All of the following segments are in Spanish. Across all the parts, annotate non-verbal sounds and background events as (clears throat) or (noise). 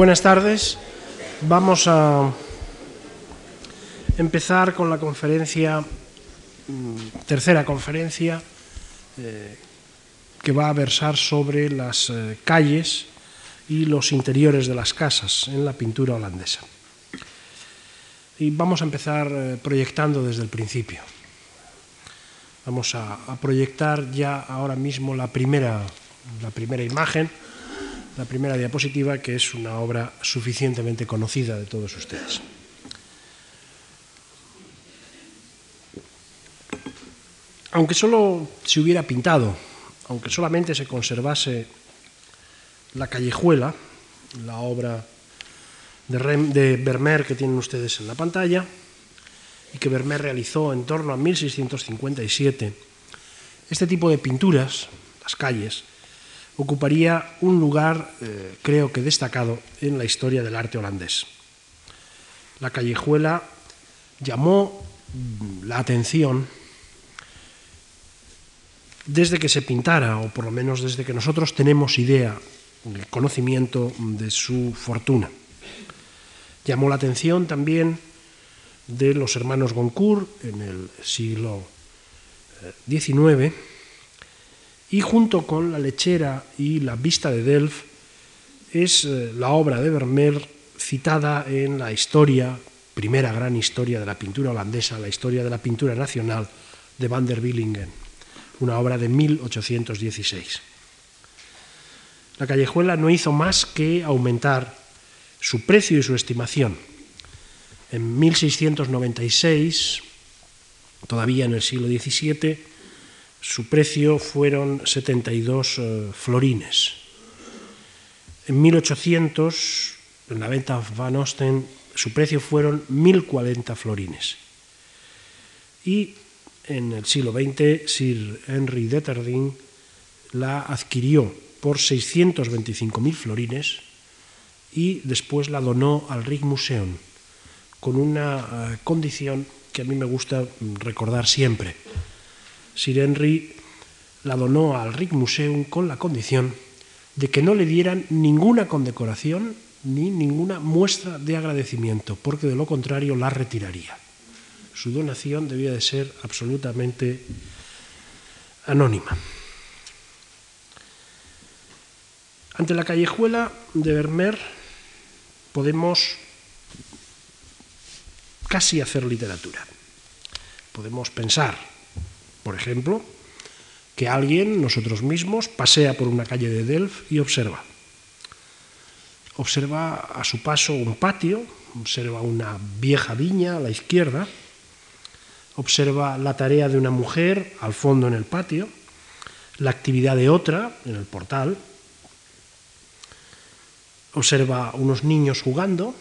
Buenas tardes. Vamos a empezar con la conferencia, mm, tercera conferencia, eh, que va a versar sobre las eh, calles y los interiores de las casas en la pintura holandesa. Y vamos a empezar eh, proyectando desde el principio. Vamos a, a proyectar ya ahora mismo la primera, la primera imagen la primera diapositiva, que es una obra suficientemente conocida de todos ustedes. Aunque solo se hubiera pintado, aunque solamente se conservase la callejuela, la obra de, de Vermeer que tienen ustedes en la pantalla, y que Vermeer realizó en torno a 1657, este tipo de pinturas, las calles, ocuparía un lugar, eh, creo que destacado, en la historia del arte holandés. La callejuela llamó mm, la atención desde que se pintara, o por lo menos desde que nosotros tenemos idea, conocimiento de su fortuna. Llamó la atención también de los hermanos Goncourt en el siglo XIX eh, y junto con La lechera y La vista de Delft es eh, la obra de Vermeer citada en la historia, primera gran historia de la pintura holandesa, la historia de la pintura nacional de Van der Willingen, una obra de 1816. La callejuela no hizo más que aumentar su precio y su estimación. En 1696, todavía en el siglo XVII, su precio fueron 72 eh, florines. En 1800, en la venta Van Osten, su precio fueron 1040 florines. Y en el siglo XX, Sir Henry Detterding la adquirió por 625.000 florines y después la donó al Rijksmuseum con una eh, condición que a mí me gusta recordar siempre Sir Henry la donó al Rijksmuseum con la condición de que no le dieran ninguna condecoración ni ninguna muestra de agradecimiento, porque de lo contrario la retiraría. Su donación debía de ser absolutamente anónima. Ante la callejuela de Vermeer podemos casi hacer literatura. Podemos pensar por ejemplo, que alguien, nosotros mismos, pasea por una calle de Delft y observa. Observa a su paso un patio, observa una vieja viña a la izquierda, observa la tarea de una mujer al fondo en el patio, la actividad de otra en el portal, observa unos niños jugando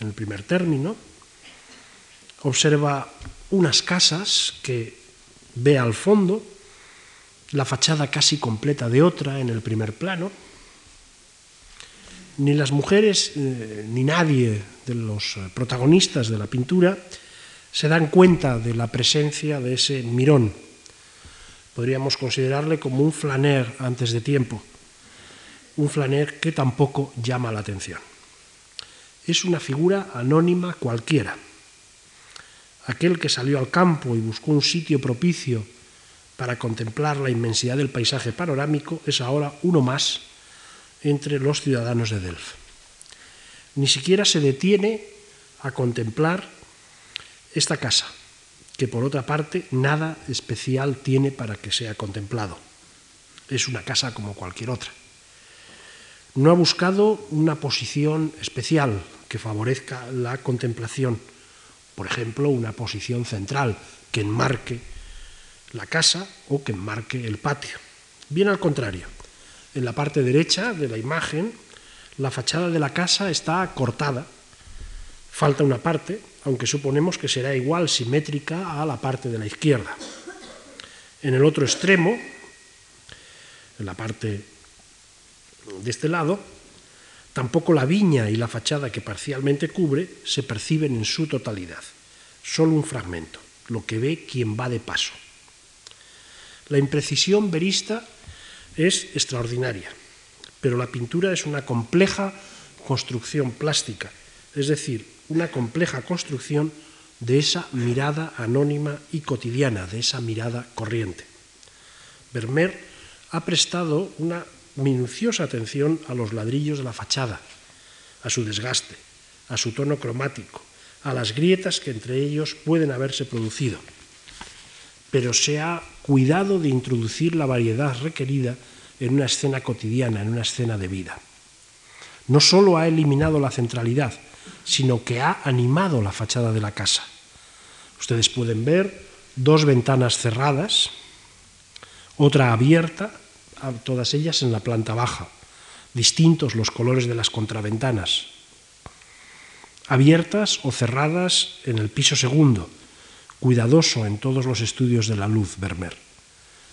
en el primer término, observa unas casas que ve al fondo la fachada casi completa de otra en el primer plano. Ni las mujeres eh, ni nadie de los eh, protagonistas de la pintura se dan cuenta de la presencia de ese mirón. Podríamos considerarle como un flaner antes de tiempo, un flaner que tampoco llama la atención. Es una figura anónima cualquiera aquel que salió al campo y buscó un sitio propicio para contemplar la inmensidad del paisaje panorámico, es ahora uno más entre los ciudadanos de Delft. Ni siquiera se detiene a contemplar esta casa, que por otra parte nada especial tiene para que sea contemplado. Es una casa como cualquier otra. No ha buscado una posición especial que favorezca la contemplación por ejemplo, una posición central que enmarque la casa o que enmarque el patio. Bien al contrario, en la parte derecha de la imagen, la fachada de la casa está cortada, falta una parte, aunque suponemos que será igual simétrica a la parte de la izquierda. En el otro extremo, en la parte de este lado, Tampoco la viña y la fachada que parcialmente cubre se perciben en su totalidad, solo un fragmento, lo que ve quien va de paso. La imprecisión verista es extraordinaria, pero la pintura es una compleja construcción plástica, es decir, una compleja construcción de esa mirada anónima y cotidiana, de esa mirada corriente. Vermeer ha prestado una minuciosa atención a los ladrillos de la fachada, a su desgaste, a su tono cromático, a las grietas que entre ellos pueden haberse producido, pero se ha cuidado de introducir la variedad requerida en una escena cotidiana, en una escena de vida. No solo ha eliminado la centralidad, sino que ha animado la fachada de la casa. Ustedes pueden ver dos ventanas cerradas, otra abierta, todas ellas en la planta baja, distintos los colores de las contraventanas, abiertas o cerradas en el piso segundo, cuidadoso en todos los estudios de la luz, Vermeer.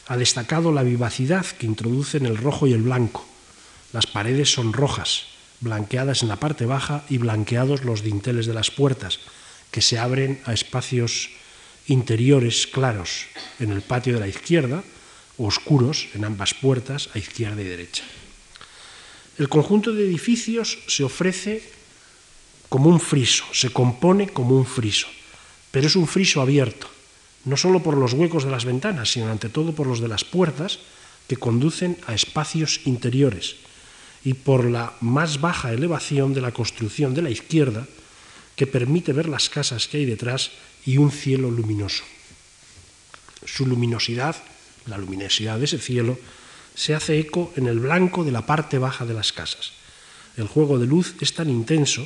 Ha destacado la vivacidad que introducen el rojo y el blanco. Las paredes son rojas, blanqueadas en la parte baja y blanqueados los dinteles de las puertas, que se abren a espacios interiores claros en el patio de la izquierda, oscuros en ambas puertas, a izquierda y derecha. El conjunto de edificios se ofrece como un friso, se compone como un friso, pero es un friso abierto, no solo por los huecos de las ventanas, sino ante todo por los de las puertas que conducen a espacios interiores y por la más baja elevación de la construcción de la izquierda que permite ver las casas que hay detrás y un cielo luminoso. Su luminosidad la luminosidad de ese cielo, se hace eco en el blanco de la parte baja de las casas. El juego de luz es tan intenso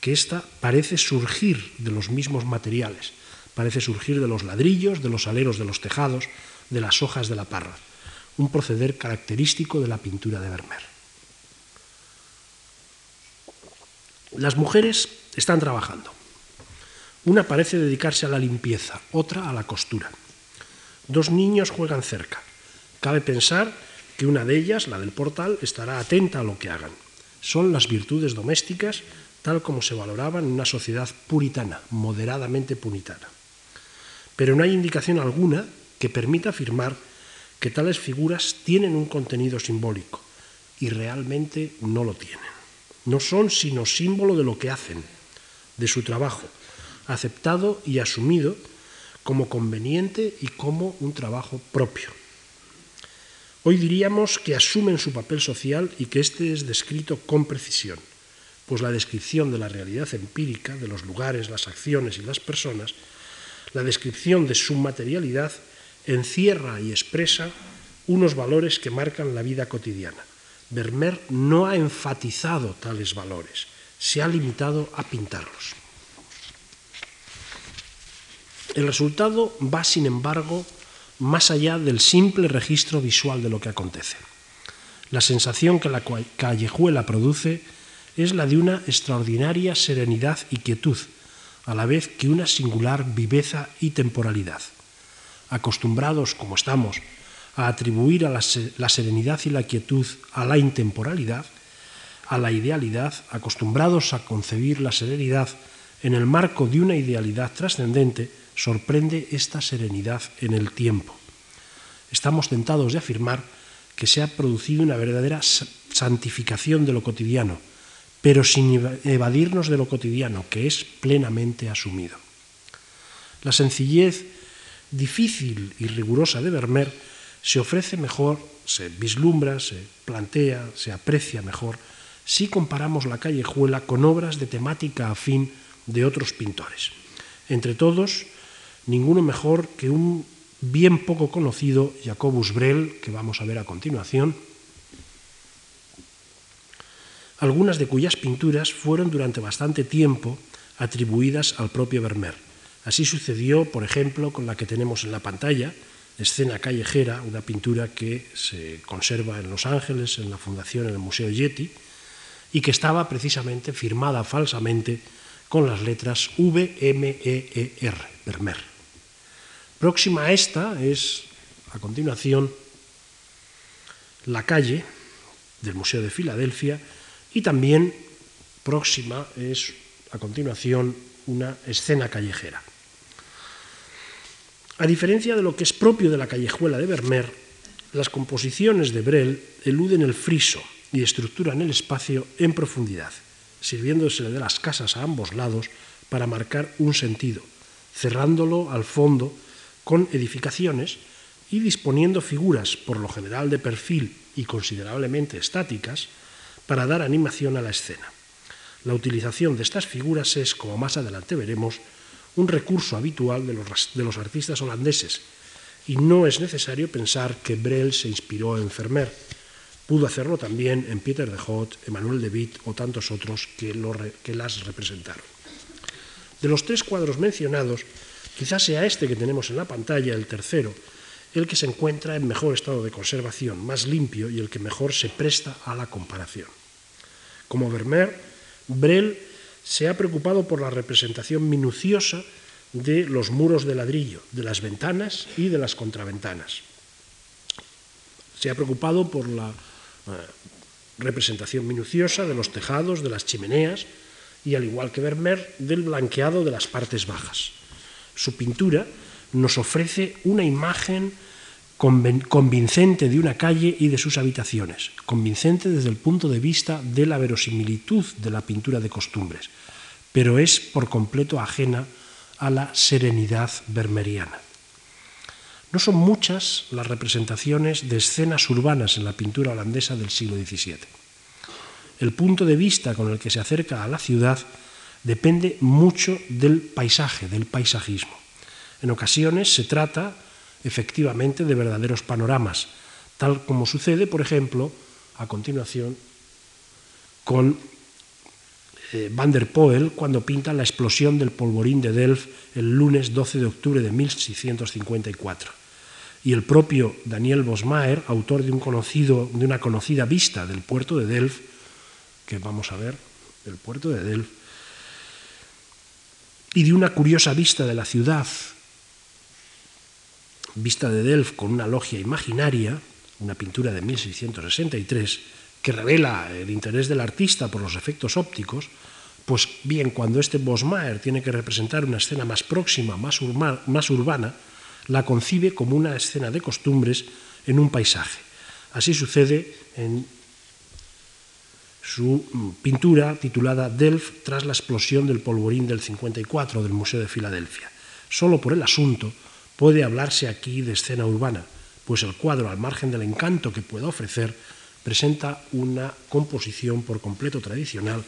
que ésta parece surgir de los mismos materiales, parece surgir de los ladrillos, de los aleros de los tejados, de las hojas de la parra, un proceder característico de la pintura de Vermeer. Las mujeres están trabajando. Una parece dedicarse a la limpieza, otra a la costura. Dos niños juegan cerca. Cabe pensar que una de ellas, la del portal, estará atenta a lo que hagan. Son las virtudes domésticas tal como se valoraban en una sociedad puritana, moderadamente puritana. Pero no hay indicación alguna que permita afirmar que tales figuras tienen un contenido simbólico, y realmente no lo tienen. No son sino símbolo de lo que hacen, de su trabajo, aceptado y asumido como conveniente y como un trabajo propio. Hoy diríamos que asumen su papel social y que éste es descrito con precisión, pues la descripción de la realidad empírica, de los lugares, las acciones y las personas, la descripción de su materialidad, encierra y expresa unos valores que marcan la vida cotidiana. Vermeer no ha enfatizado tales valores, se ha limitado a pintarlos. El resultado va, sin embargo, más allá del simple registro visual de lo que acontece. La sensación que la callejuela produce es la de una extraordinaria serenidad y quietud, a la vez que una singular viveza y temporalidad. Acostumbrados, como estamos, a atribuir a la, serenidad y la quietud a la intemporalidad, a la idealidad, acostumbrados a concebir la serenidad en el marco de una idealidad trascendente, sorprende esta serenidad en el tiempo. Estamos tentados de afirmar que se ha producido una verdadera santificación de lo cotidiano, pero sin evadirnos de lo cotidiano, que es plenamente asumido. La sencillez difícil y rigurosa de Vermeer se ofrece mejor, se vislumbra, se plantea, se aprecia mejor si comparamos la callejuela con obras de temática afín de otros pintores. Entre todos, ninguno mejor que un bien poco conocido Jacobus Brel, que vamos a ver a continuación, algunas de cuyas pinturas fueron durante bastante tiempo atribuidas al propio Vermeer. Así sucedió, por ejemplo, con la que tenemos en la pantalla, Escena callejera, una pintura que se conserva en Los Ángeles, en la fundación, en el Museo Yeti, y que estaba precisamente firmada falsamente con las letras V, M, E, E, R, Vermeer. Próxima a esta es, a continuación, la calle del Museo de Filadelfia y también próxima es, a continuación, una escena callejera. A diferencia de lo que es propio de la callejuela de Vermeer, las composiciones de Brel eluden el friso y estructuran el espacio en profundidad. sirviéndosele de las casas a ambos lados para marcar un sentido, cerrándolo al fondo con edificaciones y disponiendo figuras, por lo general de perfil y considerablemente estáticas, para dar animación a la escena. La utilización de estas figuras es, como más adelante veremos, un recurso habitual de los, artistas holandeses, y no es necesario pensar que Brel se inspiró en Vermeer. Pudo hacerlo también en Pieter de Hot, Emmanuel de Witt o tantos otros que las representaron. De los tres cuadros mencionados, quizás sea este que tenemos en la pantalla, el tercero, el que se encuentra en mejor estado de conservación, más limpio y el que mejor se presta a la comparación. Como Vermeer, Brel se ha preocupado por la representación minuciosa de los muros de ladrillo, de las ventanas y de las contraventanas. Se ha preocupado por la eh, representación minuciosa de los tejados, de las chimeneas y, al igual que Vermeer, del blanqueado de las partes bajas. Su pintura nos ofrece una imagen convincente de una calle y de sus habitaciones, convincente desde el punto de vista de la verosimilitud de la pintura de costumbres, pero es por completo ajena a la serenidad vermeriana. No son muchas las representaciones de escenas urbanas en la pintura holandesa del siglo XVII. El punto de vista con el que se acerca a la ciudad depende mucho del paisaje, del paisajismo. En ocasiones se trata efectivamente de verdaderos panoramas, tal como sucede, por ejemplo, a continuación con eh, Van der Poel cuando pinta la explosión del polvorín de Delft el lunes 12 de octubre de 1654. Y el propio Daniel Bosmaer, autor de, un conocido, de una conocida vista del puerto de Delft, que vamos a ver, del puerto de Delft, y de una curiosa vista de la ciudad vista de Delft con una logia imaginaria, una pintura de 1663, que revela el interés del artista por los efectos ópticos, pues bien, cuando este Bosmaer tiene que representar una escena más próxima, más, más urbana, la concibe como una escena de costumbres en un paisaje. Así sucede en su mm, pintura titulada Delft tras la explosión del polvorín del 54 del Museo de Filadelfia. Solo por el asunto puede hablarse aquí de escena urbana, pues el cuadro, al margen del encanto que pueda ofrecer, presenta una composición por completo tradicional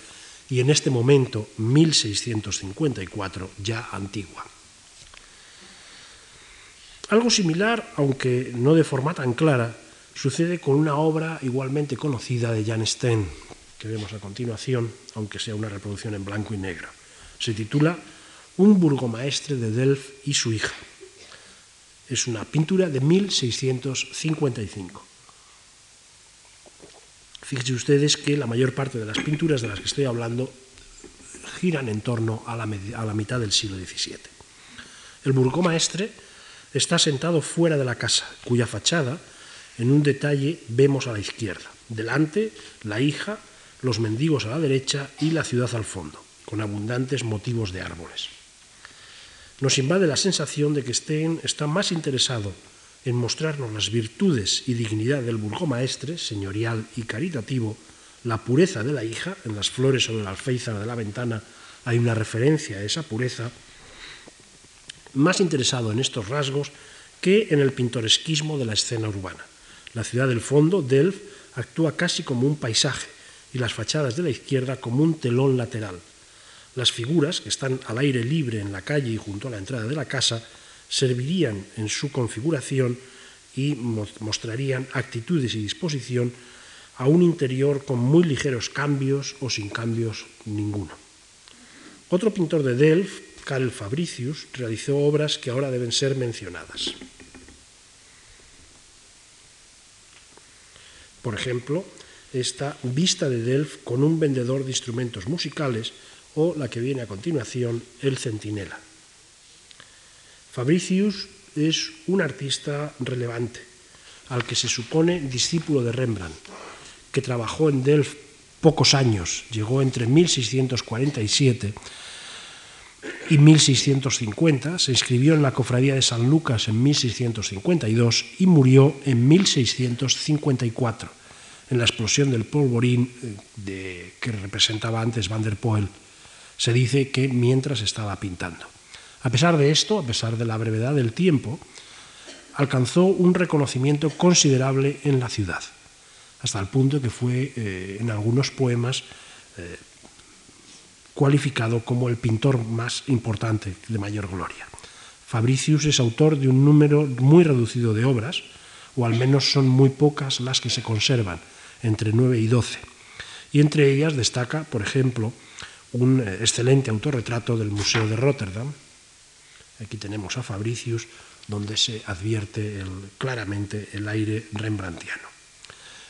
y en este momento, 1654, ya antigua. Algo similar, aunque no de forma tan clara, sucede con una obra igualmente conocida de Jan Steen, que vemos a continuación, aunque sea una reproducción en blanco y negro. Se titula Un burgomaestre de Delft y su hija. Es una pintura de 1655. Fíjense ustedes que la mayor parte de las pinturas de las que estoy hablando giran en torno a la, mitad del siglo XVII. El burgomaestre está sentado fuera de la casa, cuya fachada, en un detalle, vemos a la izquierda. Delante, la hija, los mendigos a la derecha y la ciudad al fondo, con abundantes motivos de árboles nos invade la sensación de que Stein está más interesado en mostrarnos las virtudes y dignidad del burgomaestre, señorial y caritativo, la pureza de la hija, en las flores sobre la alféizar de la ventana hay una referencia a esa pureza, más interesado en estos rasgos que en el pintoresquismo de la escena urbana. La ciudad del fondo, Delft, actúa casi como un paisaje y las fachadas de la izquierda como un telón lateral las figuras, que están al aire libre en la calle y junto a la entrada de la casa, servirían en su configuración y mostrarían actitudes y disposición a un interior con muy ligeros cambios o sin cambios ninguno. Otro pintor de Delft, Karel Fabricius, realizó obras que ahora deben ser mencionadas. Por ejemplo, esta vista de Delft con un vendedor de instrumentos musicales o la que viene a continuación, El Centinela. Fabricius es un artista relevante, al que se supone discípulo de Rembrandt, que trabajó en Delft pocos años, llegó entre 1647 y 1650, se inscribió en la Cofradía de San Lucas en 1652 y murió en 1654 en la explosión del polvorín eh, que representaba antes Van der Poel. Se dice que mientras estaba pintando. A pesar de esto, a pesar de la brevedad del tiempo, alcanzó un reconocimiento considerable en la ciudad, hasta el punto que fue eh, en algunos poemas eh, cualificado como el pintor más importante de mayor gloria. Fabricius es autor de un número muy reducido de obras, o al menos son muy pocas las que se conservan, entre 9 y 12. Y entre ellas destaca, por ejemplo, un eh, excelente autorretrato del Museo de Rotterdam. Aquí tenemos a Fabricius, donde se advierte claramente el aire rembrandtiano.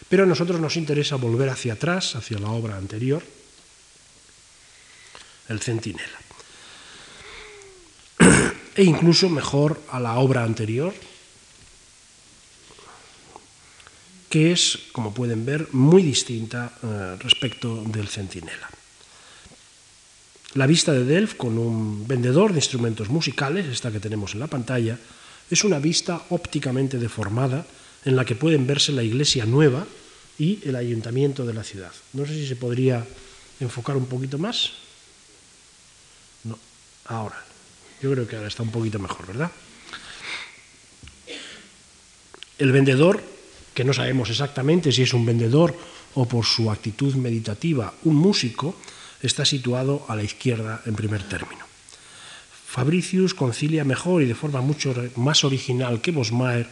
Pero a nosotros nos interesa volver hacia atrás, hacia la obra anterior, el Centinela. (clears throat) E incluso mejor a la obra anterior, que es, como pueden ver, muy distinta eh, respecto del Centinela. La vista de Delft con un vendedor de instrumentos musicales, esta que tenemos en la pantalla, es una vista ópticamente deformada en la que pueden verse la iglesia nueva y el ayuntamiento de la ciudad. No sé si se podría enfocar un poquito más. No, ahora. Yo creo que ahora está un poquito mejor, ¿verdad? El vendedor, que no sabemos exactamente si es un vendedor o por su actitud meditativa un músico, está situado a la izquierda en primer término. Fabricius concilia mejor y de forma mucho más original que Bosmaer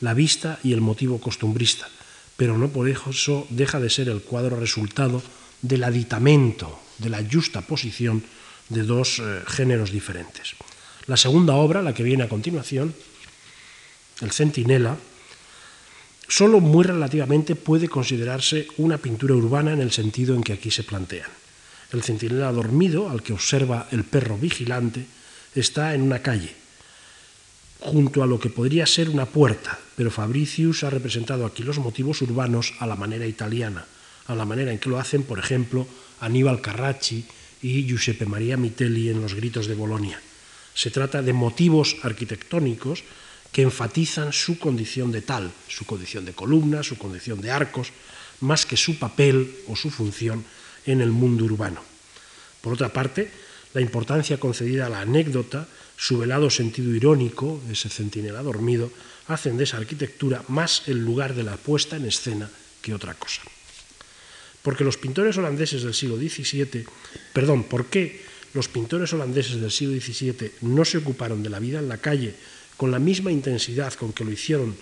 la vista y el motivo costumbrista, pero no por eso deja de ser el cuadro resultado del aditamento, de la justa posición de dos eh, géneros diferentes. La segunda obra, la que viene a continuación, El Centinela, solo muy relativamente puede considerarse una pintura urbana en el sentido en que aquí se plantean. El centinela dormido, al que observa el perro vigilante, está en una calle, junto a lo que podría ser una puerta, pero Fabricius ha representado aquí los motivos urbanos a la manera italiana, a la manera en que lo hacen, por ejemplo, Aníbal Carracci y Giuseppe Maria Mitelli en Los Gritos de Bolonia. Se trata de motivos arquitectónicos que enfatizan su condición de tal, su condición de columna, su condición de arcos, más que su papel o su función en el mundo urbano. Por otra parte, la importancia concedida a la anécdota, su velado sentido irónico, ese centinela dormido, hacen de esa arquitectura más el lugar de la puesta en escena que otra cosa. Porque los pintores holandeses del siglo XVII, perdón, ¿por qué los pintores holandeses del siglo XVII no se ocuparon de la vida en la calle con la misma intensidad con que lo hicieron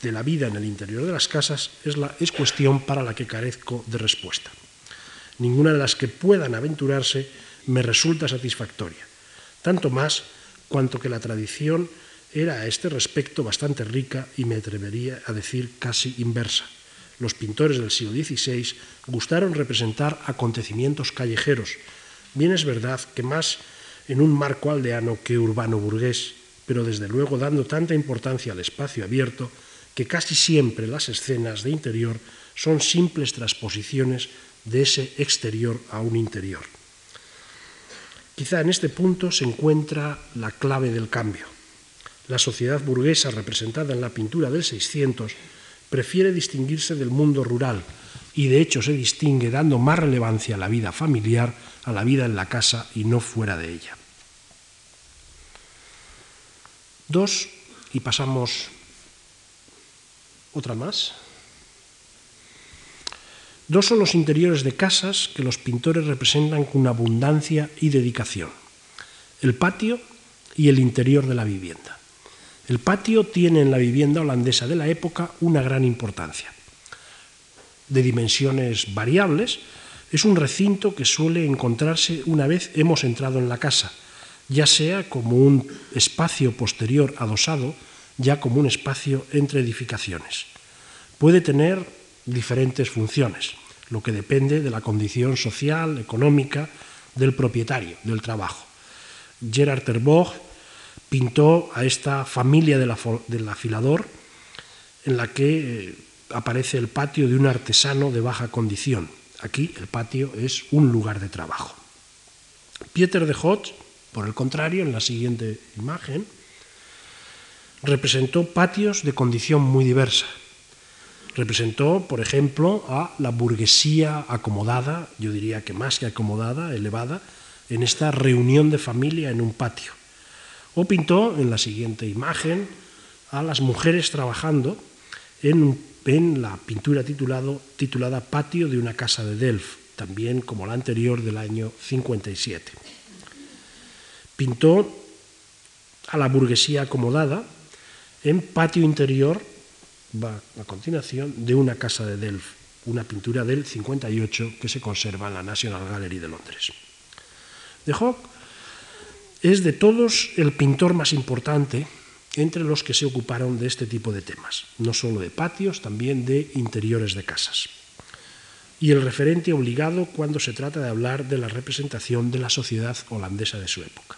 de la vida en el interior de las casas, es, es cuestión para la que carezco de respuesta. Ninguna de las que puedan aventurarse me resulta satisfactoria, tanto más cuanto que la tradición era a este respecto bastante rica y me atrevería a decir casi inversa. Los pintores del siglo XVI gustaron representar acontecimientos callejeros. Bien es verdad que más en un marco aldeano que urbano burgués, pero desde luego dando tanta importancia al espacio abierto que casi siempre las escenas de interior son simples transposiciones de ese exterior a un interior. Quizá en este punto se encuentra la clave del cambio. La sociedad burguesa representada en la pintura del 600 prefiere distinguirse del mundo rural y de hecho se distingue dando más relevancia a la vida familiar, a la vida en la casa y no fuera de ella. Dos, y pasamos otra más. Dos son los interiores de casas que los pintores representan con abundancia y dedicación. El patio y el interior de la vivienda. El patio tiene en la vivienda holandesa de la época una gran importancia. De dimensiones variables, es un recinto que suele encontrarse una vez hemos entrado en la casa, ya sea como un espacio posterior adosado, ya como un espacio entre edificaciones. Puede tener diferentes funciones, lo que depende de la condición social, económica del propietario del trabajo. Gerard Terborg pintó a esta familia del afilador en la que eh, aparece el patio de un artesano de baja condición. Aquí el patio es un lugar de trabajo. Pieter de Hot, por el contrario, en la siguiente imagen, representó patios de condición muy diversa, Representó, por ejemplo, a la burguesía acomodada, yo diría que más que acomodada, elevada, en esta reunión de familia en un patio. O pintó en la siguiente imagen a las mujeres trabajando en, la pintura titulada Patio de una casa de Delft, también como la anterior del año 57. Pintó a la burguesía acomodada en patio interior va a continuación de una casa de Delft, una pintura del 58 que se conserva en la National Gallery de Londres. De Hock es de todos el pintor más importante entre los que se ocuparon de este tipo de temas, no solo de patios, también de interiores de casas. Y el referente obligado cuando se trata de hablar de la representación de la sociedad holandesa de su época.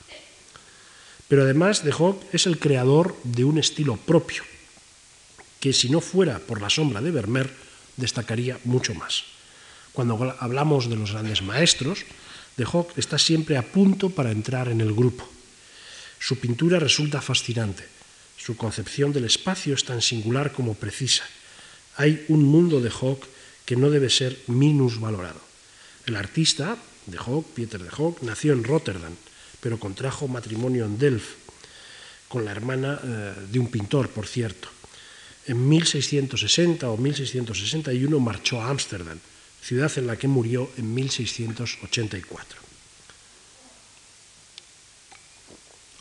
Pero además de Hock es el creador de un estilo propio, que si no fuera por la sombra de Vermeer, destacaría mucho más. Cuando hablamos de los grandes maestros, de Hock está siempre a punto para entrar en el grupo. Su pintura resulta fascinante. Su concepción del espacio es tan singular como precisa. Hay un mundo de Hock que no debe ser minusvalorado. El artista de Hock, Pieter de Hock, nació en Rotterdam, pero contrajo matrimonio en Delft, con la hermana eh, de un pintor, por cierto. En 1660 o 1661 marchó a Ámsterdam, ciudad en la que murió en 1684.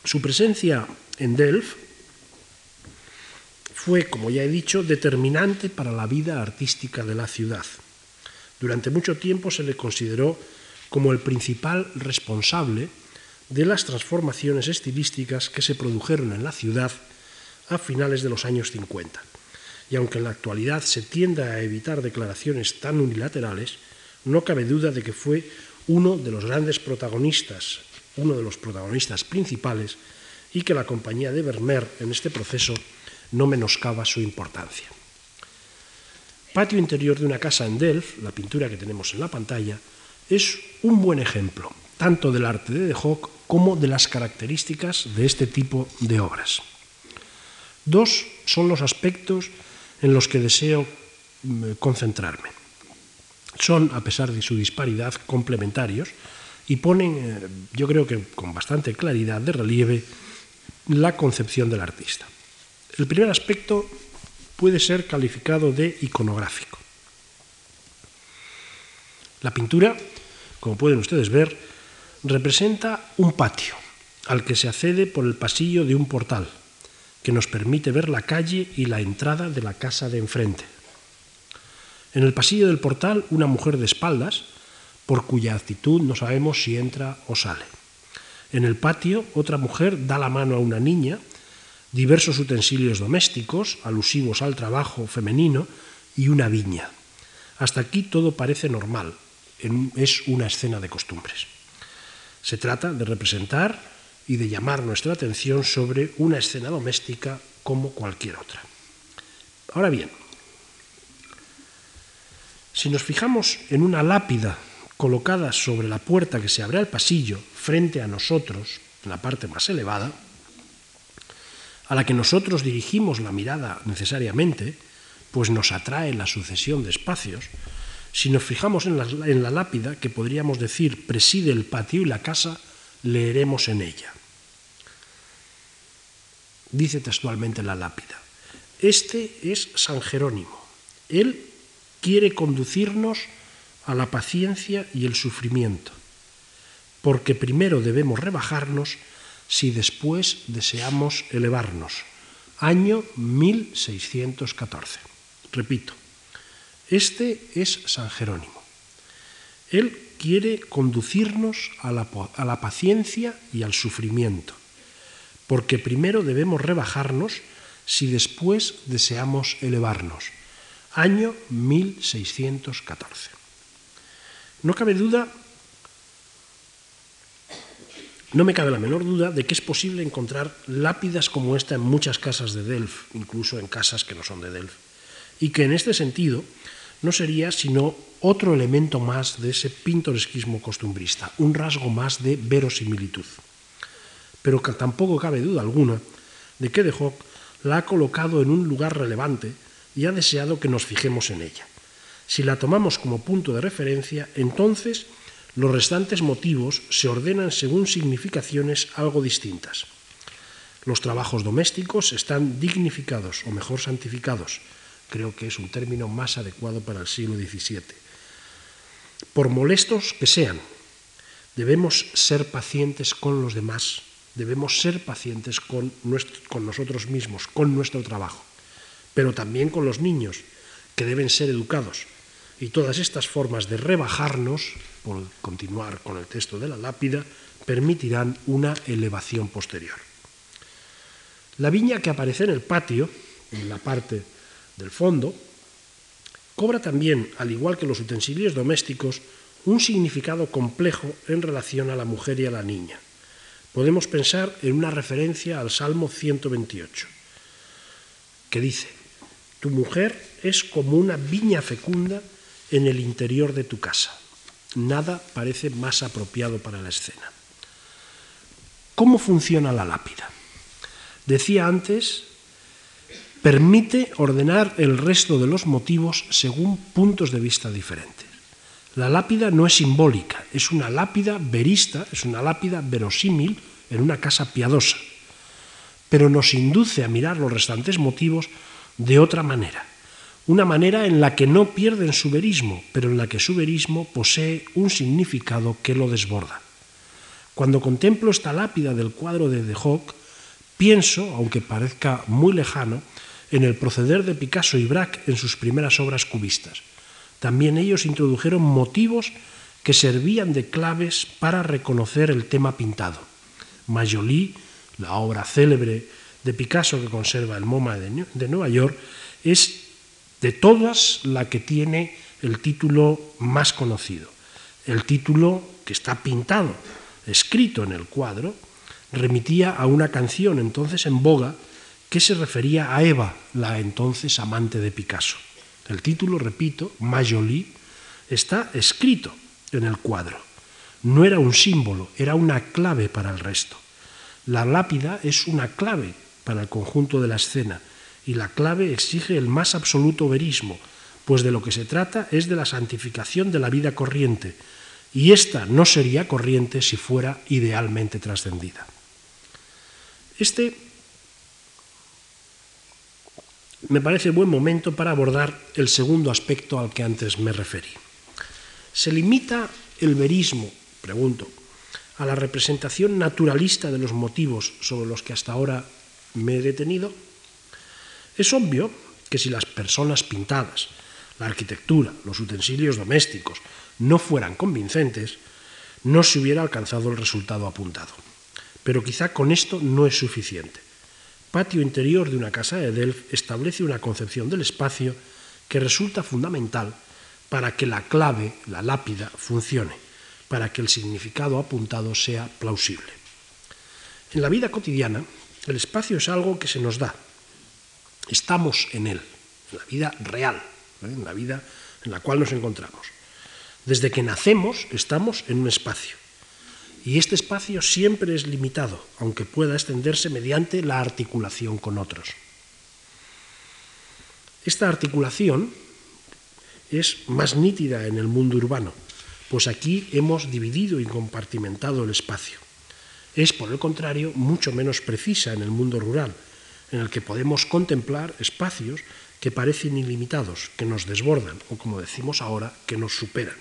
Su presencia en Delft fue, como ya he dicho, determinante para la vida artística de la ciudad. Durante mucho tiempo se le consideró como el principal responsable de las transformaciones estilísticas que se produjeron en la ciudad a finales de los años 50. Y aunque en la actualidad se tienda a evitar declaraciones tan unilaterales, no cabe duda de que fue uno de los grandes protagonistas, uno de los protagonistas principales, y que la compañía de Vermeer en este proceso no menoscaba su importancia. Patio interior de una casa en Delft, la pintura que tenemos en la pantalla, es un buen ejemplo, tanto del arte de De Hoc como de las características de este tipo de obras. Dos son los aspectos en los que deseo mm, concentrarme. Son, a pesar de su disparidad, complementarios y ponen, eh, yo creo que con bastante claridad de relieve, la concepción del artista. El primer aspecto puede ser calificado de iconográfico. La pintura, como pueden ustedes ver, representa un patio al que se accede por el pasillo de un portal que nos permite ver la calle y la entrada de la casa de enfrente. En el pasillo del portal una mujer de espaldas, por cuya actitud no sabemos si entra o sale. En el patio otra mujer da la mano a una niña, diversos utensilios domésticos alusivos al trabajo femenino y una viña. Hasta aquí todo parece normal, es una escena de costumbres. Se trata de representar y de llamar nuestra atención sobre una escena doméstica como cualquier otra. Ahora bien, si nos fijamos en una lápida colocada sobre la puerta que se abre al pasillo frente a nosotros, en la parte más elevada, a la que nosotros dirigimos la mirada necesariamente, pues nos atrae la sucesión de espacios, si nos fijamos en la, lápida, que podríamos decir preside el patio y la casa, leeremos en ella. Dice textualmente la lápida, este es San Jerónimo. Él quiere conducirnos a la paciencia y el sufrimiento, porque primero debemos rebajarnos si después deseamos elevarnos. Año 1614. Repito, este es San Jerónimo. Él quiere conducirnos a la, paciencia y al sufrimiento, porque primero debemos rebajarnos si después deseamos elevarnos. Año 1614. No cabe duda, no me cabe la menor duda de que es posible encontrar lápidas como esta en muchas casas de Delft, incluso en casas que no son de Delft, y que en este sentido no sería sino otro elemento más de ese pintoresquismo costumbrista, un rasgo más de verosimilitud. Pero tampoco cabe duda alguna de que De la ha colocado en un lugar relevante y ha deseado que nos fijemos en ella. Si la tomamos como punto de referencia, entonces los restantes motivos se ordenan según significaciones algo distintas. Los trabajos domésticos están dignificados, o mejor santificados. Creo que es un término más adecuado para el siglo XVII. Por molestos que sean, debemos ser pacientes con los demás, debemos ser pacientes con, con nosotros mismos, con nuestro trabajo, pero también con los niños, que deben ser educados. Y todas estas formas de rebajarnos, por continuar con el texto de la lápida, permitirán una elevación posterior. La viña que aparece en el patio, en la parte del fondo, cobra también, al igual que los utensilios domésticos, un significado complejo en relación a la mujer y a la niña. Podemos pensar en una referencia al Salmo 128, que dice, Tu mujer es como una viña fecunda en el interior de tu casa. Nada parece más apropiado para la escena. ¿Cómo funciona la lápida? Decía antes, permite ordenar el resto de los motivos según puntos de vista diferentes. La lápida no es simbólica, es una lápida verista, es una lápida verosímil en una casa piadosa, pero nos induce a mirar los restantes motivos de otra manera, una manera en la que no pierden su verismo, pero en la que su verismo posee un significado que lo desborda. Cuando contemplo esta lápida del cuadro de De Hoc, Pienso, aunque parezca muy lejano, en el proceder de Picasso y Braque en sus primeras obras cubistas. También ellos introdujeron motivos que servían de claves para reconocer el tema pintado. Majolí, la obra célebre de Picasso que conserva el MoMA de Nueva York, es de todas la que tiene el título más conocido. El título que está pintado, escrito en el cuadro, remitía a una canción entonces en boga que se refería a Eva, la entonces amante de Picasso. El título, repito, Majolí, está escrito en el cuadro. No era un símbolo, era una clave para el resto. La lápida es una clave para el conjunto de la escena y la clave exige el más absoluto verismo, pues de lo que se trata es de la santificación de la vida corriente, y esta no sería corriente si fuera idealmente trascendida. Este me parece buen momento para abordar el segundo aspecto al que antes me referí. ¿Se limita el verismo, pregunto, a la representación naturalista de los motivos sobre los que hasta ahora me he detenido? Es obvio que si las personas pintadas, la arquitectura, los utensilios domésticos no fueran convincentes, no se hubiera alcanzado el resultado apuntado. Pero quizá con esto no es suficiente. Patio interior de una casa de Delft establece una concepción del espacio que resulta fundamental para que la clave, la lápida, funcione, para que el significado apuntado sea plausible. En la vida cotidiana, el espacio es algo que se nos da. Estamos en él, en la vida real, ¿eh? en la vida en la cual nos encontramos. Desde que nacemos estamos en un espacio. Y este espacio siempre es limitado, aunque pueda extenderse mediante la articulación con otros. Esta articulación es más nítida en el mundo urbano, pues aquí hemos dividido y compartimentado el espacio. Es, por el contrario, mucho menos precisa en el mundo rural, en el que podemos contemplar espacios que parecen ilimitados, que nos desbordan, o como decimos ahora, que nos superan,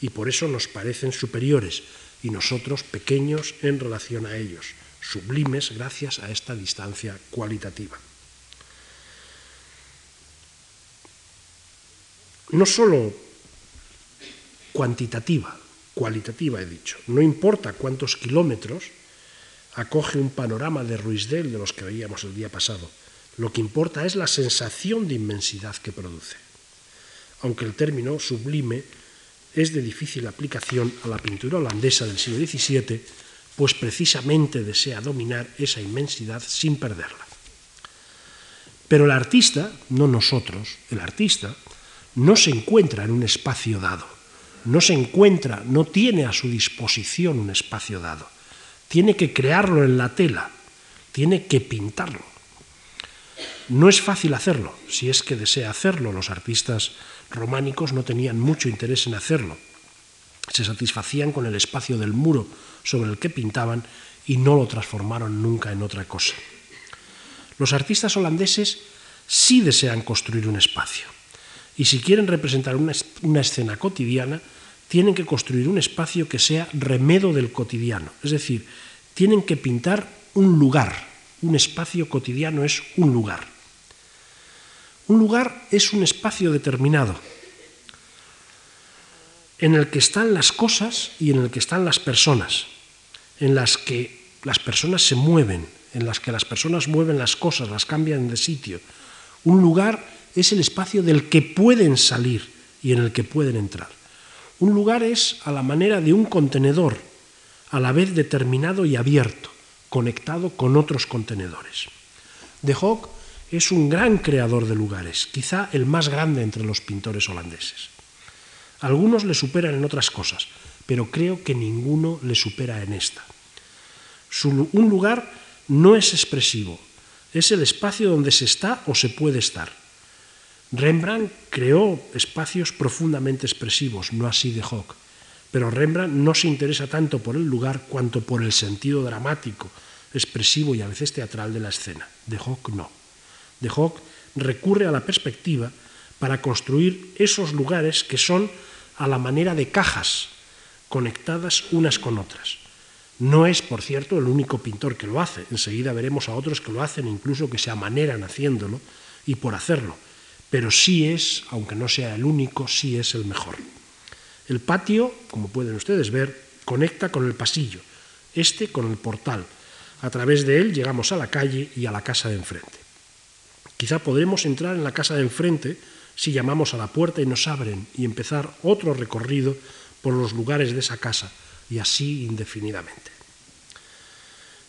y por eso nos parecen superiores, y nosotros pequeños en relación a ellos, sublimes gracias a esta distancia cualitativa. No solo cuantitativa, cualitativa he dicho, no importa cuántos kilómetros acoge un panorama de Ruizdel de los que veíamos el día pasado, lo que importa es la sensación de inmensidad que produce. Aunque el término sublime es de difícil aplicación a la pintura holandesa del siglo XVII, pues precisamente desea dominar esa inmensidad sin perderla. Pero el artista, no nosotros, el artista, no se encuentra en un espacio dado, no se encuentra, no tiene a su disposición un espacio dado, tiene que crearlo en la tela, tiene que pintarlo. No es fácil hacerlo, si es que desea hacerlo. Los artistas románicos no tenían mucho interés en hacerlo. Se satisfacían con el espacio del muro sobre el que pintaban y no lo transformaron nunca en otra cosa. Los artistas holandeses sí desean construir un espacio. Y si quieren representar una, escena cotidiana, tienen que construir un espacio que sea remedo del cotidiano. Es decir, tienen que pintar un lugar. Un espacio cotidiano es un lugar. Un lugar es un espacio determinado en el que están las cosas y en el que están las personas, en las que las personas se mueven, en las que las personas mueven las cosas, las cambian de sitio. Un lugar es el espacio del que pueden salir y en el que pueden entrar. Un lugar es a la manera de un contenedor, a la vez determinado y abierto, conectado con otros contenedores. De Hock es un gran creador de lugares, quizá el más grande entre los pintores holandeses. Algunos le superan en otras cosas, pero creo que ninguno le supera en esta. un lugar no es expresivo, es el espacio donde se está o se puede estar. Rembrandt creó espacios profundamente expresivos, no así de Hock, pero Rembrandt no se interesa tanto por el lugar cuanto por el sentido dramático, expresivo y a veces teatral de la escena. De Hock no. De Hock recurre a la perspectiva para construir esos lugares que son a la manera de cajas conectadas unas con otras. No es, por cierto, el único pintor que lo hace. Enseguida veremos a otros que lo hacen, incluso que se amaneran haciéndolo y por hacerlo. Pero sí es, aunque no sea el único, sí es el mejor. El patio, como pueden ustedes ver, conecta con el pasillo, este con el portal. A través de él llegamos a la calle y a la casa de enfrente. Quizá podremos entrar en la casa de enfrente si llamamos a la puerta y nos abren y empezar otro recorrido por los lugares de esa casa y así indefinidamente.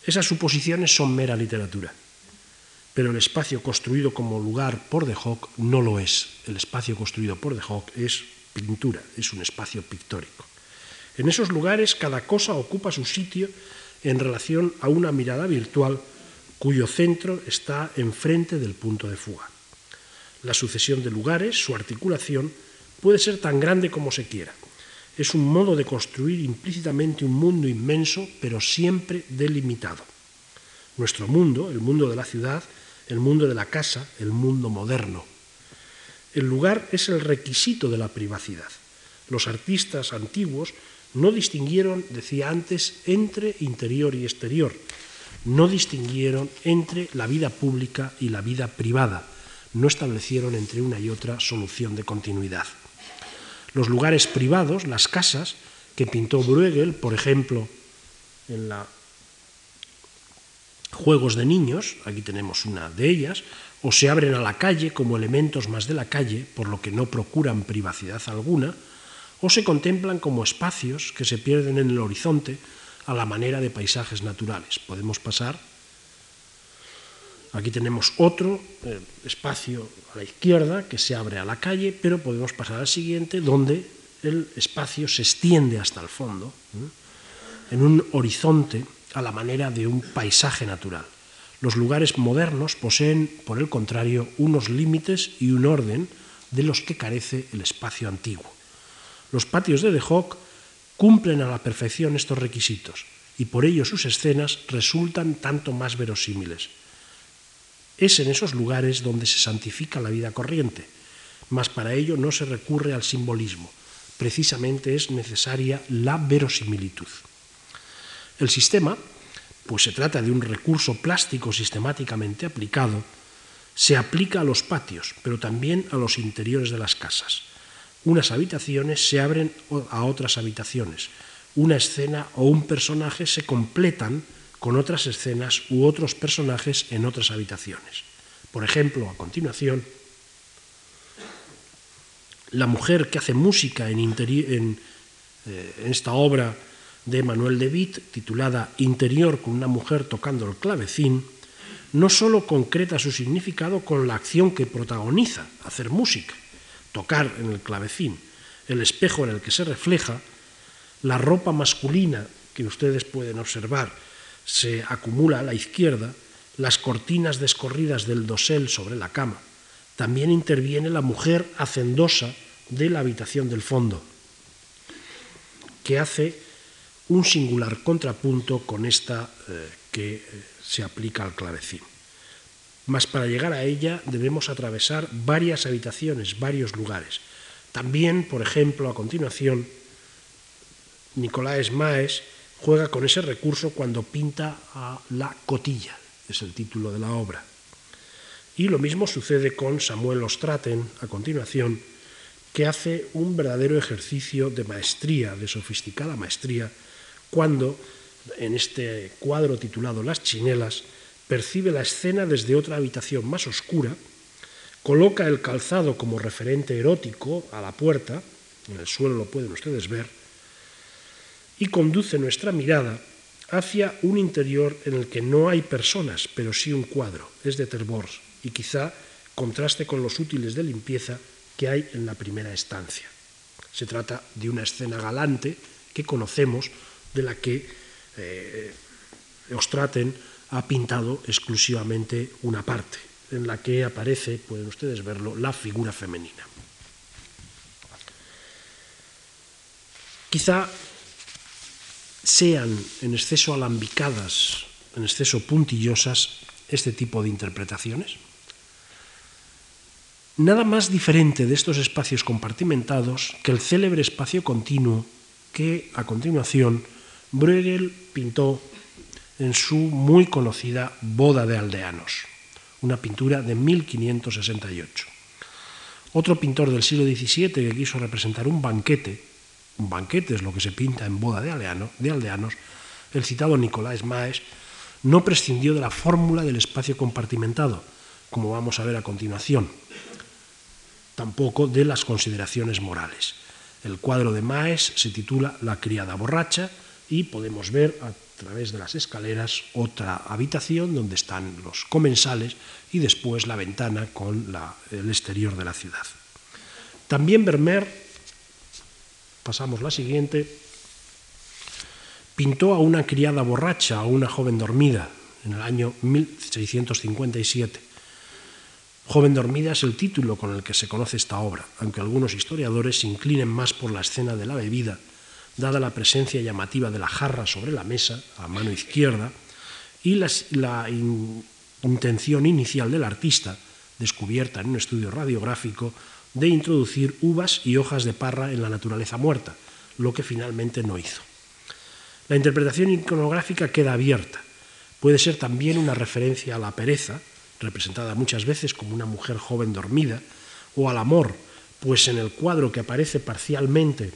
Esas suposiciones son mera literatura, pero el espacio construido como lugar por De Hoc no lo es. El espacio construido por De Hoc es pintura, es un espacio pictórico. En esos lugares cada cosa ocupa su sitio en relación a una mirada virtual cuyo centro está enfrente del punto de fuga. La sucesión de lugares, su articulación, puede ser tan grande como se quiera es un modo de construir implícitamente un mundo inmenso, pero siempre delimitado. Nuestro mundo, el mundo de la ciudad, el mundo de la casa, el mundo moderno. El lugar es el requisito de la privacidad. Los artistas antiguos no distinguieron, decía antes, entre interior y exterior. No distinguieron entre la vida pública y la vida privada. No establecieron entre una y otra solución de continuidad los lugares privados, las casas, que pintó Bruegel, por ejemplo, en la Juegos de Niños, aquí tenemos una de ellas, o se abren a la calle como elementos más de la calle, por lo que no procuran privacidad alguna, o se contemplan como espacios que se pierden en el horizonte a la manera de paisajes naturales. Podemos pasar Aquí tenemos otro eh, espacio a la izquierda que se abre a la calle, pero podemos pasar al siguiente donde el espacio se extiende hasta el fondo, en un horizonte a la manera de un paisaje natural. Los lugares modernos poseen, por el contrario, unos límites y un orden de los que carece el espacio antiguo. Los patios de De Hoc cumplen a la perfección estos requisitos y por ello sus escenas resultan tanto más verosímiles. Es en esos lugares donde se santifica la vida corriente, mas para ello no se recurre al simbolismo, precisamente es necesaria la verosimilitud. El sistema, pues se trata de un recurso plástico sistemáticamente aplicado, se aplica a los patios, pero también a los interiores de las casas. Unas habitaciones se abren a otras habitaciones. Una escena o un personaje se completan con otras escenas u otros personajes en otras habitaciones. Por ejemplo, a continuación, la mujer que hace música en, eh, esta obra de Manuel de Witt, titulada Interior con una mujer tocando el clavecín, no sólo concreta su significado con la acción que protagoniza, hacer música, tocar en el clavecín, el espejo en el que se refleja, la ropa masculina que ustedes pueden observar se acumula a la izquierda, las cortinas descorridas del dosel sobre la cama. También interviene la mujer hacendosa de la habitación del fondo, que hace un singular contrapunto con esta eh, que eh, se aplica al clavecín. Mas para llegar a ella debemos atravesar varias habitaciones, varios lugares. También, por ejemplo, a continuación, Nicolás Maes juega con ese recurso cuando pinta a la cotilla, es el título de la obra. Y lo mismo sucede con Samuel Ostraten, a continuación, que hace un verdadero ejercicio de maestría, de sofisticada maestría, cuando, en este cuadro titulado Las chinelas, percibe la escena desde otra habitación más oscura, coloca el calzado como referente erótico a la puerta, en el suelo lo pueden ustedes ver, y conduce nuestra mirada hacia un interior en el que no hay personas, pero sí un cuadro, es de Terbors, y quizá contraste con los útiles de limpieza que hay en la primera estancia. Se trata de una escena galante que conocemos, de la que eh, Ostraten ha pintado exclusivamente una parte, en la que aparece, pueden ustedes verlo, la figura femenina. Quizá sean en exceso alambicadas, en exceso puntillosas, este tipo de interpretaciones. Nada más diferente de estos espacios compartimentados que el célebre espacio continuo que, a continuación, Bruegel pintó en su muy conocida Boda de Aldeanos, una pintura de 1568. Otro pintor del siglo XVII que quiso representar un banquete, un banquete es lo que se pinta en Boda de, de Aldeanos, el citado Nicolás Maes, no prescindió de la fórmula del espacio compartimentado, como vamos a ver a continuación, tampoco de las consideraciones morales. El cuadro de Maes se titula La criada borracha y podemos ver a través de las escaleras otra habitación donde están los comensales y después la ventana con el exterior de la ciudad. También Vermeer, pasamos la siguiente, pintó a una criada borracha, a una joven dormida, en el año 1657. Joven dormida es el título con el que se conoce esta obra, aunque algunos historiadores se inclinen más por la escena de la bebida, dada la presencia llamativa de la jarra sobre la mesa, a mano izquierda, y la intención inicial del artista, descubierta en un estudio radiográfico, de introducir uvas y hojas de parra en la naturaleza muerta, lo que finalmente no hizo. La interpretación iconográfica queda abierta. Puede ser también una referencia a la pereza, representada muchas veces como una mujer joven dormida, o al amor, pues en el cuadro que aparece parcialmente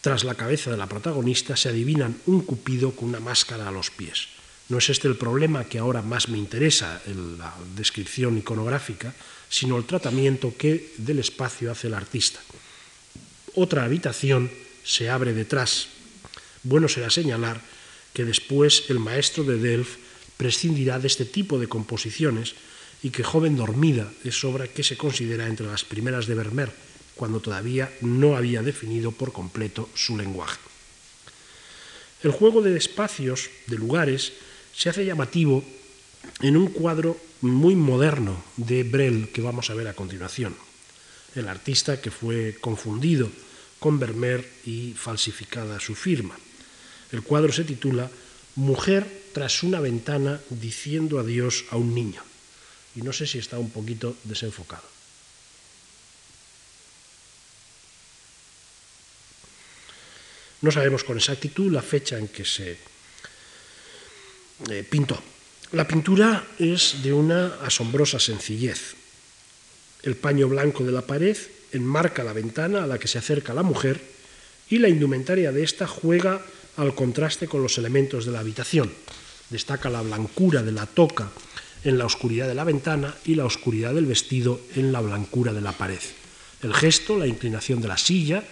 tras la cabeza de la protagonista se adivinan un cupido con una máscara a los pies. No es este el problema que ahora más me interesa en la descripción iconográfica, sino el tratamiento que del espacio hace el artista. Otra habitación se abre detrás. Bueno será señalar que después el maestro de Delft prescindirá de este tipo de composiciones y que Joven dormida es obra que se considera entre las primeras de Vermeer, cuando todavía no había definido por completo su lenguaje. El juego de espacios, de lugares, se hace llamativo en un cuadro muy moderno de Brel que vamos a ver a continuación. El artista que fue confundido con Vermeer y falsificada su firma. El cuadro se titula Mujer tras una ventana diciendo adiós a un niño. Y no sé si está un poquito desenfocado. No sabemos con exactitud la fecha en que se eh, pintó. La pintura es de una asombrosa sencillez. El paño blanco de la pared enmarca la ventana a la que se acerca la mujer y la indumentaria de ésta juega al contraste con los elementos de la habitación. Destaca la blancura de la toca en la oscuridad de la ventana y la oscuridad del vestido en la blancura de la pared. El gesto, la inclinación de la silla,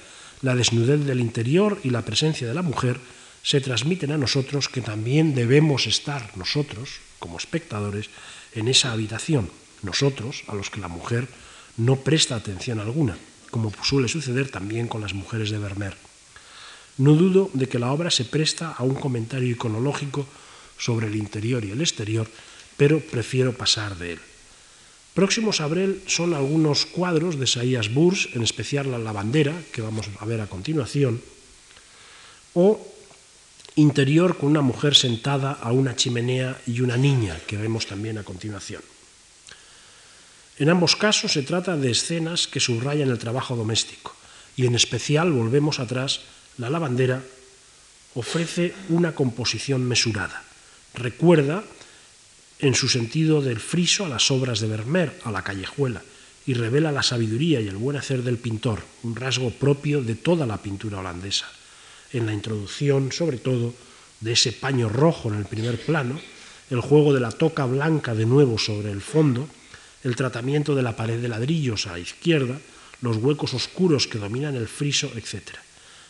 la desnudez del interior y la presencia de la mujer se transmiten a nosotros que también debemos estar nosotros, como espectadores, en esa habitación, nosotros a los que la mujer no presta atención alguna, como suele suceder también con las mujeres de Vermeer. No dudo de que la obra se presta a un comentario iconológico sobre el interior y el exterior pero prefiero pasar de él. Próximos a Brel son algunos cuadros de Saías Burs, en especial la lavandera, que vamos a ver a continuación, o interior con una mujer sentada a una chimenea y una niña, que vemos también a continuación. En ambos casos se trata de escenas que subrayan el trabajo doméstico, y en especial, volvemos atrás, la lavandera ofrece una composición mesurada. Recuerda en su sentido del friso a las obras de Vermeer, a la callejuela, y revela la sabiduría y el buen hacer del pintor, un rasgo propio de toda la pintura holandesa. En la introducción, sobre todo, de ese paño rojo en el primer plano, el juego de la toca blanca de nuevo sobre el fondo, el tratamiento de la pared de ladrillos a la izquierda, los huecos oscuros que dominan el friso, etc.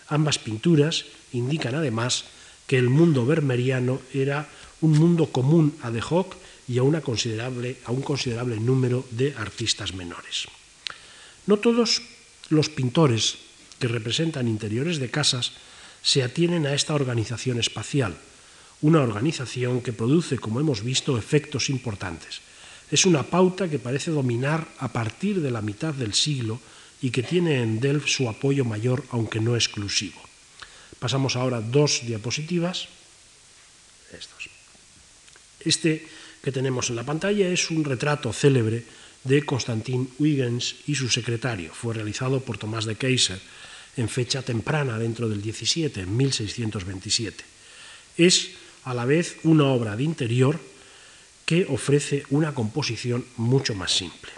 Ambas pinturas indican además que el mundo vermeriano era un mundo común a De Hoc y a, una considerable, a un considerable número de artistas menores. No todos los pintores que representan interiores de casas se atienen a esta organización espacial, una organización que produce, como hemos visto, efectos importantes. Es una pauta que parece dominar a partir de la mitad del siglo y que tiene en Delft su apoyo mayor, aunque no exclusivo. Pasamos ahora dos diapositivas. Estos. Este que tenemos en la pantalla es un retrato célebre de Constantin Huygens y su secretario. Fue realizado por Tomás de Keyser en fecha temprana dentro del 17, en 1627. Es a la vez una obra de interior que ofrece una composición mucho más simple.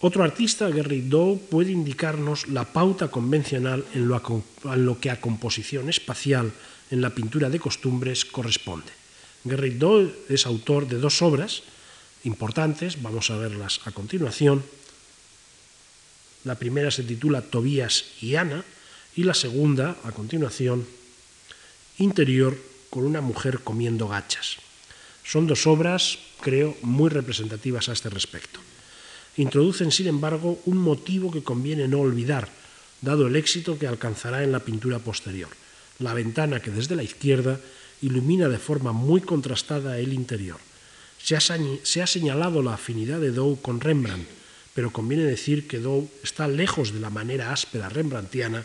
Otro artista, Gerrit Dow, puede indicarnos la pauta convencional a, en lo que a composición espacial en la pintura de costumbres corresponde. Gerrit Dow es autor de dos obras importantes, vamos a verlas a continuación. La primera se titula Tobías y Ana y la segunda, a continuación, Interior con una mujer comiendo gachas. Son dos obras, creo, muy representativas a este respecto introducen, sin embargo, un motivo que conviene no olvidar, dado el éxito que alcanzará en la pintura posterior, la ventana que desde la izquierda ilumina de forma muy contrastada el interior. Se ha, señalado la afinidad de Dow con Rembrandt, pero conviene decir que Dow está lejos de la manera áspera rembrandtiana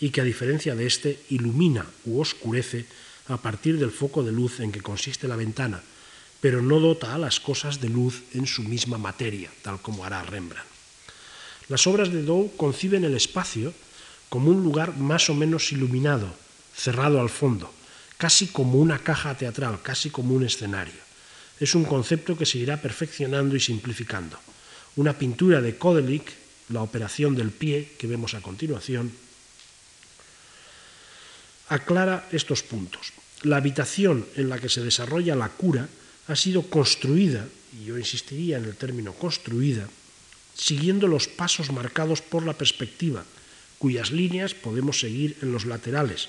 y que a diferencia de éste ilumina u oscurece a partir del foco de luz en que consiste la ventana, pero no dota a las cosas de luz en su misma materia, tal como hará Rembrandt. Las obras de Dow conciben el espacio como un lugar más o menos iluminado, cerrado al fondo, casi como una caja teatral, casi como un escenario. Es un concepto que se irá perfeccionando y simplificando. Una pintura de Kodelik, la operación del pie, que vemos a continuación, aclara estos puntos. La habitación en la que se desarrolla la cura ha sido construida, y yo insistiría en el término construida, siguiendo los pasos marcados por la perspectiva, cuyas líneas podemos seguir en los laterales,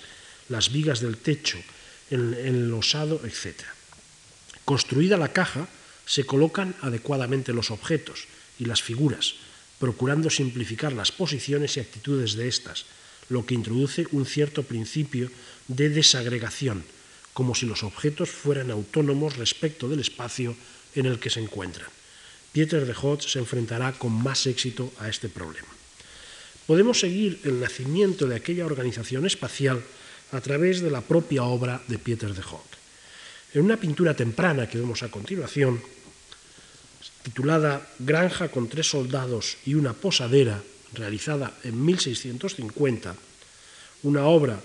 las vigas del techo, el osado, etc. Construida la caja, se colocan adecuadamente los objetos y las figuras, procurando simplificar las posiciones y actitudes de estas, lo que introduce un cierto principio de desagregación, como si los objetos fueran autónomos respecto del espacio en el que se encuentran. Pieter de Hot se enfrentará con más éxito a este problema. Podemos seguir el nacimiento de aquella organización espacial a través de la propia obra de Pieter de Hot. En una pintura temprana que vemos a continuación, titulada Granja con tres soldados y una posadera, realizada en 1650, una obra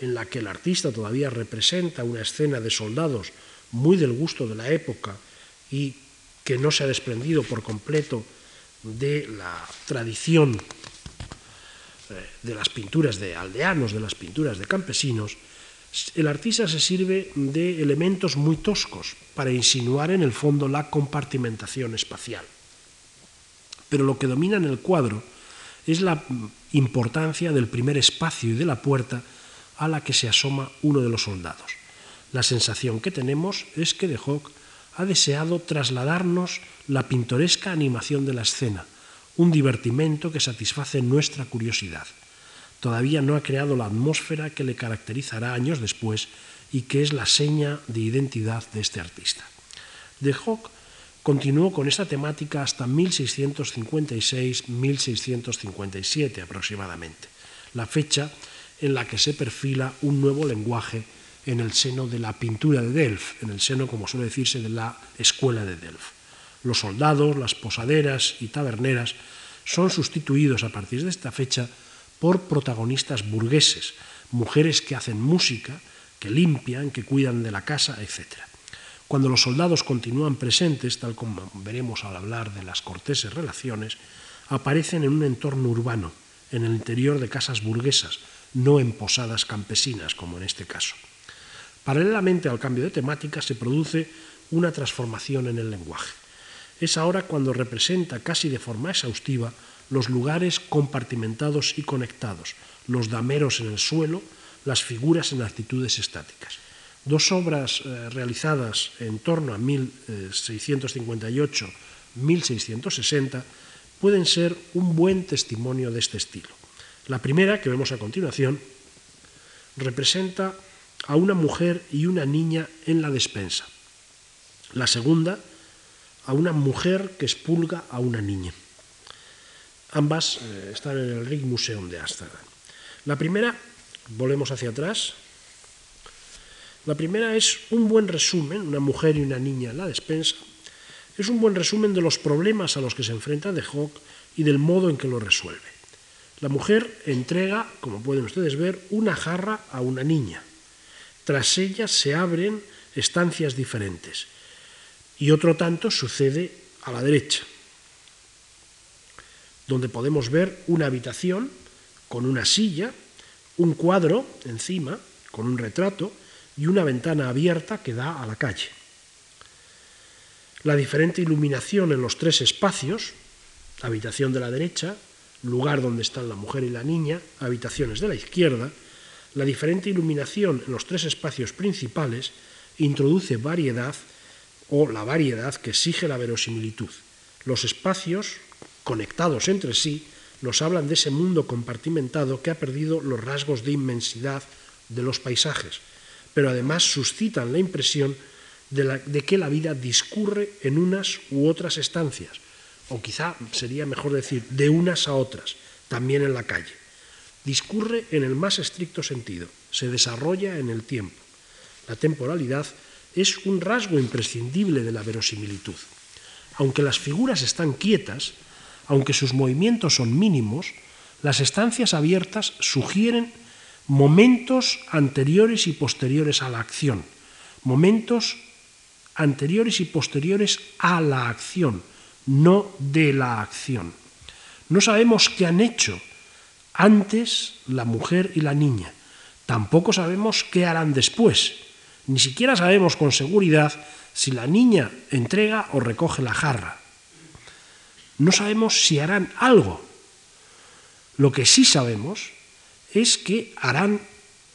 en la que el artista todavía representa una escena de soldados muy del gusto de la época y que no se ha desprendido por completo de la tradición de las pinturas de aldeanos, de las pinturas de campesinos, el artista se sirve de elementos muy toscos para insinuar en el fondo la compartimentación espacial. Pero lo que domina en el cuadro es la importancia del primer espacio y de la puerta a la que se asoma uno de los soldados. La sensación que tenemos es que De Hoc ha deseado trasladarnos la pintoresca animación de la escena, un divertimento que satisface nuestra curiosidad. Todavía no ha creado la atmósfera que le caracterizará años después y que es la seña de identidad de este artista. De Hoc continuó con esta temática hasta 1656-1657 aproximadamente, la fecha en la que se perfila un nuevo lenguaje en el seno de la pintura de Delft, en el seno, como suele decirse, de la escuela de Delft. Los soldados, las posaderas y taberneras son sustituidos a partir de esta fecha por protagonistas burgueses, mujeres que hacen música, que limpian, que cuidan de la casa, etc. Cuando los soldados continúan presentes, tal como veremos al hablar de las corteses relaciones, aparecen en un entorno urbano, en el interior de casas burguesas, no en posadas campesinas, como en este caso. Paralelamente al cambio de temática se produce una transformación en el lenguaje. Es ahora cuando representa casi de forma exhaustiva los lugares compartimentados y conectados, los dameros en el suelo, las figuras en actitudes estáticas. Dos obras eh, realizadas en torno a 1658-1660 pueden ser un buen testimonio de este estilo. La primera, que vemos a continuación, representa a una mujer y una niña en la despensa. La segunda, a una mujer que expulga a una niña. Ambas eh, están en el Rijksmuseum de Ámsterdam. La primera, volvemos hacia atrás, la primera es un buen resumen, una mujer y una niña en la despensa, es un buen resumen de los problemas a los que se enfrenta De Hoc y del modo en que lo resuelve. La mujer entrega, como pueden ustedes ver, una jarra a una niña. Tras ella se abren estancias diferentes y otro tanto sucede a la derecha, donde podemos ver una habitación con una silla, un cuadro encima con un retrato y una ventana abierta que da a la calle. La diferente iluminación en los tres espacios, habitación de la derecha, lugar donde están la mujer y la niña, habitaciones de la izquierda, la diferente iluminación en los tres espacios principales introduce variedad o la variedad que exige la verosimilitud. Los espacios, conectados entre sí, nos hablan de ese mundo compartimentado que ha perdido los rasgos de inmensidad de los paisajes, pero además suscitan la impresión de, de, que la vida discurre en unas u otras estancias, o quizá sería mejor decir de unas a otras, también en la calle. Discurre en el más estricto sentido, se desarrolla en el tiempo. La temporalidad es un rasgo imprescindible de la verosimilitud. Aunque las figuras están quietas, aunque sus movimientos son mínimos, las estancias abiertas sugieren momentos anteriores y posteriores a la acción, momentos anteriores y posteriores a la acción, no de la acción. No sabemos qué han hecho antes la mujer y la niña, tampoco sabemos qué harán después, ni siquiera sabemos con seguridad si la niña entrega o recoge la jarra. No sabemos si harán algo. Lo que sí sabemos es que harán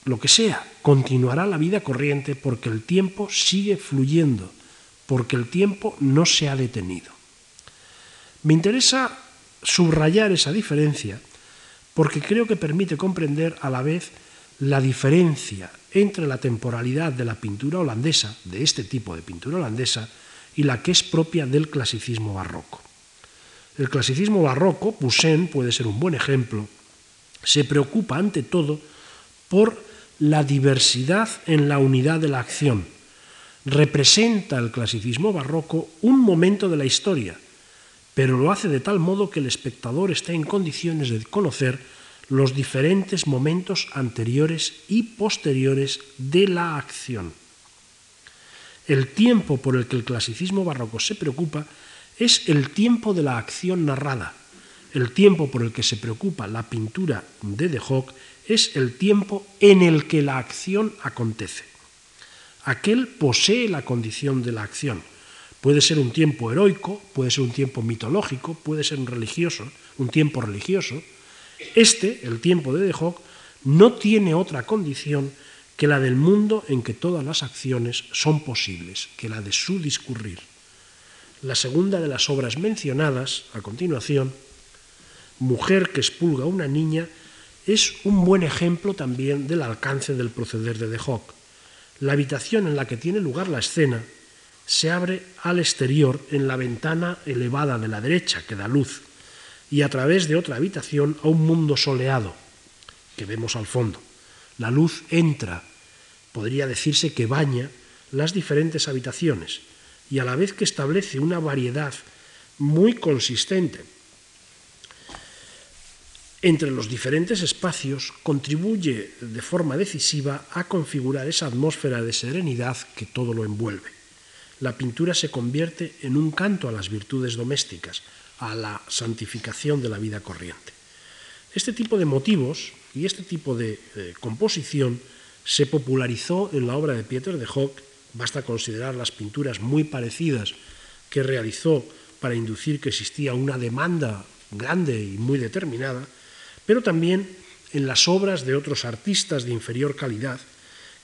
lo que sea, continuará la vida corriente porque el tiempo sigue fluyendo, porque el tiempo no se ha detenido. Me interesa subrayar esa diferencia porque creo que permite comprender a la vez la diferencia entre la temporalidad de la pintura holandesa, de este tipo de pintura holandesa, y la que es propia del clasicismo barroco. El clasicismo barroco, Poussin puede ser un buen ejemplo, se preocupa ante todo por la diversidad en la unidad de la acción. Representa el clasicismo barroco un momento de la historia, pero lo hace de tal modo que el espectador está en condiciones de conocer los diferentes momentos anteriores y posteriores de la acción. El tiempo por el que el clasicismo barroco se preocupa es el tiempo de la acción narrada. El tiempo por el que se preocupa la pintura de De Hoc es el tiempo en el que la acción acontece. Aquel posee la condición de la acción. Puede ser un tiempo heroico, puede ser un tiempo mitológico, puede ser un religioso, un tiempo religioso. Este, el tiempo de De Hoc, no tiene otra condición que la del mundo en que todas las acciones son posibles, que la de su discurrir. La segunda de las obras mencionadas a continuación, Mujer que expulga a una niña, es un buen ejemplo también del alcance del proceder de De Hoc. La habitación en la que tiene lugar la escena se abre al exterior en la ventana elevada de la derecha que da luz y a través de otra habitación a un mundo soleado que vemos al fondo. La luz entra, podría decirse que baña las diferentes habitaciones y a la vez que establece una variedad muy consistente entre los diferentes espacios, contribuye de forma decisiva a configurar esa atmósfera de serenidad que todo lo envuelve. La pintura se convierte en un canto a las virtudes domésticas, a la santificación de la vida corriente. Este tipo de motivos y este tipo de eh, composición se popularizó en la obra de Pieter de Hock, basta considerar las pinturas muy parecidas que realizó para inducir que existía una demanda grande y muy determinada, pero también en las obras de otros artistas de inferior calidad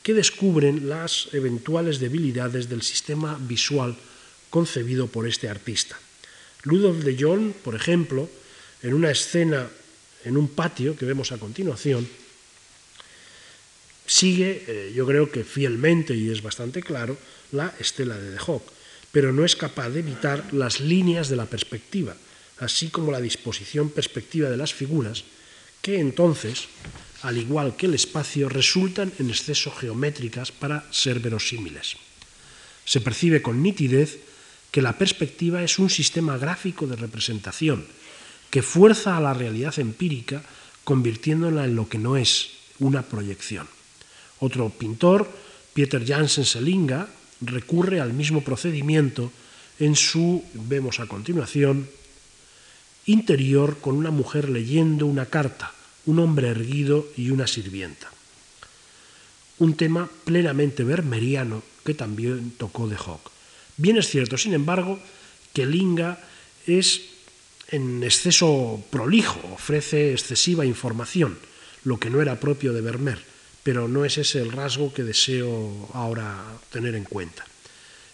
que descubren las eventuales debilidades del sistema visual concebido por este artista. Ludov de Jong, por ejemplo, en una escena en un patio que vemos a continuación, sigue, eh, yo creo que fielmente y es bastante claro, la estela de De Hoc, pero no es capaz de evitar las líneas de la perspectiva, así como la disposición perspectiva de las figuras, que entonces, al igual que el espacio, resultan en exceso geométricas para ser verosímiles. Se percibe con nitidez que la perspectiva es un sistema gráfico de representación que fuerza a la realidad empírica convirtiéndola en lo que no es, una proyección. Otro pintor, Peter Jansen Selinga, recurre al mismo procedimiento en su, vemos a continuación, interior con una mujer leyendo una carta, un hombre erguido y una sirvienta. Un tema plenamente vermeriano que también tocó de Hock. Bien es cierto, sin embargo, que Linga es en exceso prolijo, ofrece excesiva información, lo que no era propio de Vermeer, pero no es ese el rasgo que deseo ahora tener en cuenta.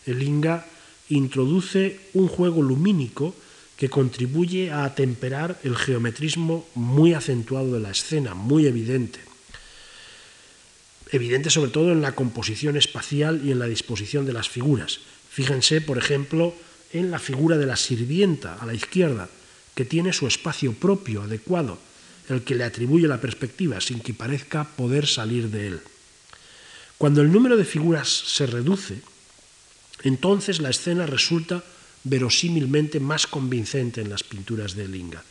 El Linga introduce un juego lumínico que contribuye a atemperar el geometrismo muy acentuado de la escena, muy evidente. Evidente sobre todo en la composición espacial y en la disposición de las figuras, Fíjense, por ejemplo, en la figura de la sirvienta a la izquierda, que tiene su espacio propio, adecuado, el que le atribuye la perspectiva sin que parezca poder salir de él. Cuando el número de figuras se reduce, entonces la escena resulta verosímilmente más convincente en las pinturas de Linga.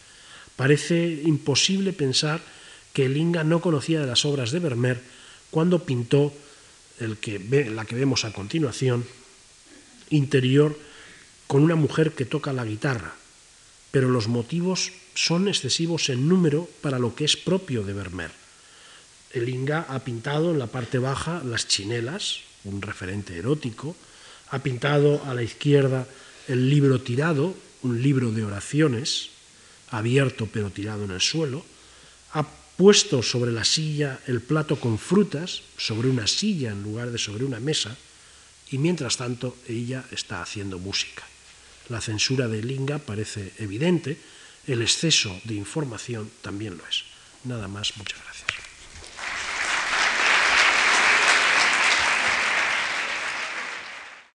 Parece imposible pensar que Linga no conocía de las obras de Vermeer cuando pintó la que vemos a continuación, interior con una mujer que toca la guitarra, pero los motivos son excesivos en número para lo que es propio de Vermeer. El Inga ha pintado en la parte baja las chinelas, un referente erótico, ha pintado a la izquierda el libro tirado, un libro de oraciones, abierto pero tirado en el suelo, ha puesto sobre la silla el plato con frutas, sobre una silla en lugar de sobre una mesa, y mientras tanto ella está haciendo música. La censura de Linga parece evidente, el exceso de información también lo es. Nada más, muchas gracias.